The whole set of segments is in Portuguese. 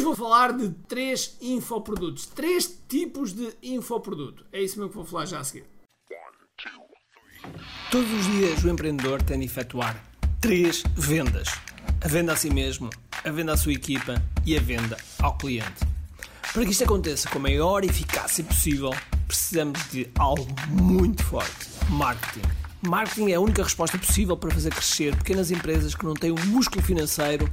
Hoje vou falar de três infoprodutos, três tipos de infoproduto. É isso mesmo que vou falar já a seguir. Todos os dias o empreendedor tem de efetuar três vendas: a venda a si mesmo, a venda à sua equipa e a venda ao cliente. Para que isto aconteça com a maior eficácia possível, precisamos de algo muito forte: marketing. Marketing é a única resposta possível para fazer crescer pequenas empresas que não têm o músculo financeiro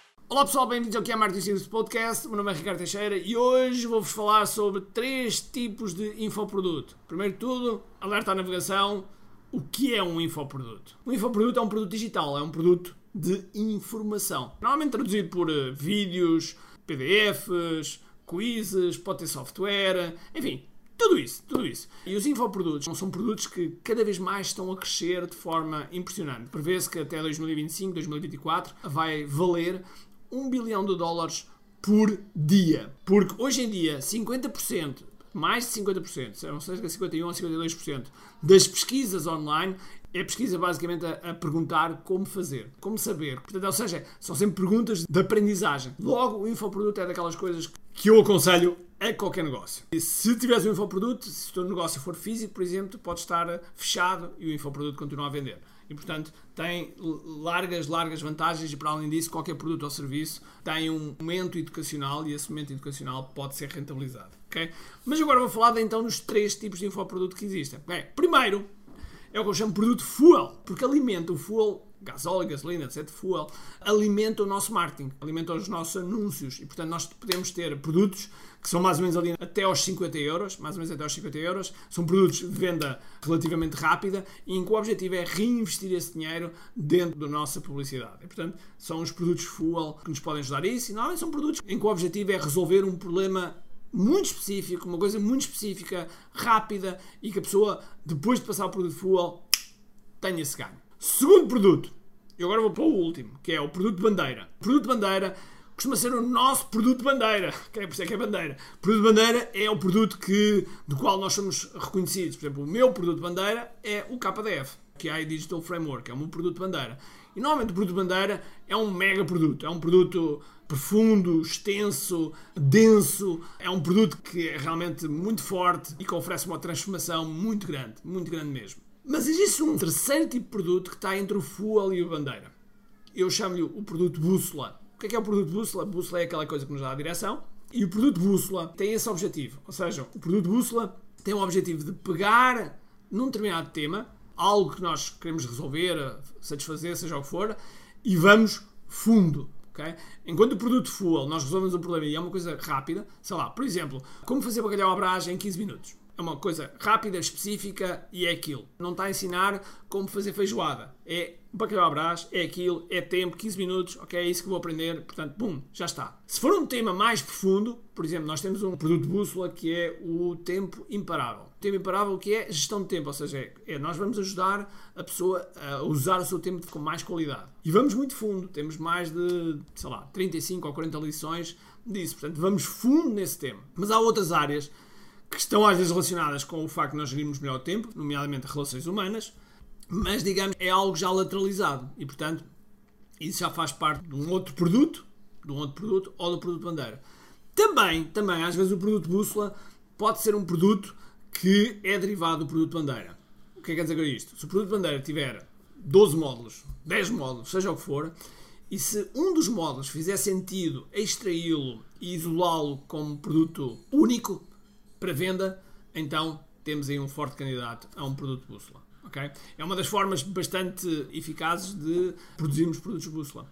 Olá pessoal, bem-vindos ao que é Marketing Secrets Podcast. O meu nome é Ricardo Teixeira e hoje vou-vos falar sobre três tipos de infoproduto. Primeiro de tudo, alerta à navegação. O que é um infoproduto? Um infoproduto é um produto digital, é um produto de informação. Normalmente traduzido por uh, vídeos, PDFs, quizzes, pode ter software, enfim, tudo isso, tudo isso. E os infoprodutos são produtos que cada vez mais estão a crescer de forma impressionante. Prevê-se que até 2025, 2024 vai valer 1 bilhão de dólares por dia. Porque hoje em dia, 50%, mais de 50%, são cerca de 51% a 52% das pesquisas online é pesquisa basicamente a, a, perguntar como fazer, como saber. Portanto, ou seja, são sempre perguntas de aprendizagem. Logo, o infoproduto é daquelas coisas que eu aconselho a qualquer negócio. E se tiveres um infoproduto, se o teu negócio for físico, por exemplo, pode estar fechado e o infoproduto continua a vender e, portanto, tem largas, largas vantagens e, para além disso, qualquer produto ou serviço tem um momento educacional e esse momento educacional pode ser rentabilizado. Okay? Mas agora vou falar então dos três tipos de infoproduto que existem. Okay? Primeiro, é o que eu chamo produto fuel, porque alimenta o fuel gasóleo, gasolina, etc., fuel, alimenta o nosso marketing, alimenta os nossos anúncios. E, portanto, nós podemos ter produtos que são mais ou menos ali até aos 50 euros, mais ou menos até aos 50 euros. São produtos de venda relativamente rápida e em que o objetivo é reinvestir esse dinheiro dentro da nossa publicidade. E, portanto, são os produtos fuel que nos podem ajudar a isso. E, normalmente são produtos em que o objetivo é resolver um problema muito específico, uma coisa muito específica, rápida e que a pessoa, depois de passar o produto fuel, tenha esse ganho. Segundo produto, e agora vou para o último, que é o produto bandeira. O produto bandeira costuma ser o nosso produto bandeira. Que é por isso é que é bandeira. O produto bandeira é o produto que, do qual nós somos reconhecidos. Por exemplo, o meu produto bandeira é o KDF, que é a Digital Framework, é o meu produto bandeira. E normalmente o produto bandeira é um mega produto, é um produto profundo, extenso, denso, é um produto que é realmente muito forte e que oferece uma transformação muito grande, muito grande mesmo. Mas existe um terceiro tipo de produto que está entre o fuel e a bandeira. Eu chamo-lhe o produto bússola. O que é, que é o produto bússola? Bússola é aquela coisa que nos dá a direção. E o produto bússola tem esse objetivo. Ou seja, o produto bússola tem o objetivo de pegar num determinado tema, algo que nós queremos resolver, satisfazer, seja o que for, e vamos fundo. Okay? Enquanto o produto fuel, nós resolvemos o problema e é uma coisa rápida, sei lá, por exemplo, como fazer bacalhau à brás em 15 minutos. É uma coisa rápida, específica e é aquilo. Não está a ensinar como fazer feijoada. É bacalhau à brás, é aquilo, é tempo, 15 minutos, ok? É isso que vou aprender. Portanto, bum, já está. Se for um tema mais profundo, por exemplo, nós temos um produto bússola que é o tempo imparável. O tempo imparável que é gestão de tempo, ou seja, é, é, nós vamos ajudar a pessoa a usar o seu tempo com mais qualidade. E vamos muito fundo, temos mais de, sei lá, 35 ou 40 lições disso. Portanto, vamos fundo nesse tema. Mas há outras áreas que estão às vezes relacionadas com o facto de nós gerirmos melhor o tempo, nomeadamente relações humanas, mas digamos é algo já lateralizado e portanto isso já faz parte de um outro produto, de um outro produto ou do produto bandeira. Também, também às vezes o produto bússola pode ser um produto que é derivado do produto bandeira. O que é que quer dizer com isto? Se o produto bandeira tiver 12 módulos, 10 módulos, seja o que for, e se um dos módulos fizer sentido extraí-lo e isolá-lo como produto único, para venda, então temos aí um forte candidato a um produto bússola. Okay? É uma das formas bastante eficazes de produzirmos produtos bússola.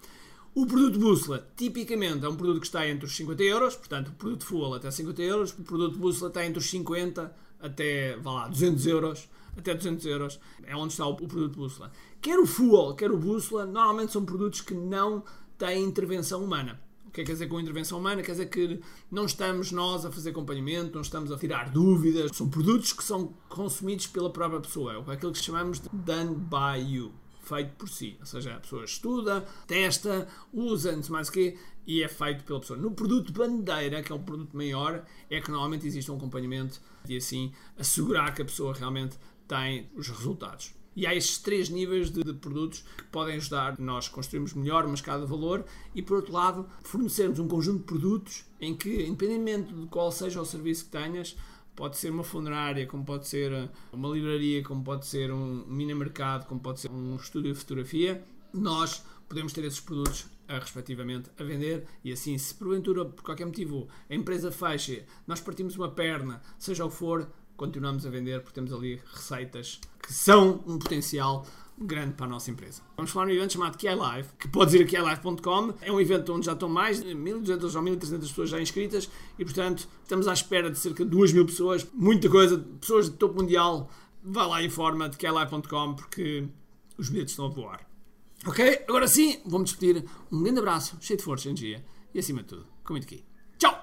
O produto bússola, tipicamente, é um produto que está entre os 50 euros, portanto, o produto full até 50 euros, o produto bússola está entre os 50 até, vá lá, 200 euros, até 200 euros, é onde está o produto bússola. Quer o full, quer o bússola, normalmente são produtos que não têm intervenção humana. O que é que quer dizer com intervenção humana? Quer dizer que não estamos nós a fazer acompanhamento, não estamos a tirar dúvidas. São produtos que são consumidos pela própria pessoa. É aquilo que chamamos de done by you feito por si. Ou seja, a pessoa estuda, testa, usa, não sei mais o quê, e é feito pela pessoa. No produto bandeira, que é um produto maior, é que normalmente existe um acompanhamento e assim assegurar que a pessoa realmente tem os resultados. E há estes três níveis de, de, produtos que podem ajudar. Nós construirmos melhor o mercado de valor e, por outro lado, fornecermos um conjunto de produtos em que, independentemente de qual seja o serviço que tenhas, pode ser uma funerária, como pode ser uma livraria, como pode ser um mini mercado, como pode ser um estúdio de fotografia, nós podemos ter esses produtos respectivamente a vender. E assim se porventura por qualquer motivo a empresa fecha, nós partimos uma perna, seja o que for, continuamos a vender porque temos ali receitas que são um potencial grande para a nossa empresa. Vamos falar num evento chamado QI Live, que podes ir a QILive.com. É um evento onde já estão mais de 1.200 ou 1.300 pessoas já inscritas e, portanto, estamos à espera de cerca de 2.000 pessoas. Muita coisa, pessoas de topo mundial. Vá lá e informa de QILive.com porque os bilhetes estão a voar. Ok? Agora sim, vou-me despedir. Um grande abraço, cheio de força, energia e, acima de tudo, com muito aqui. Tchau!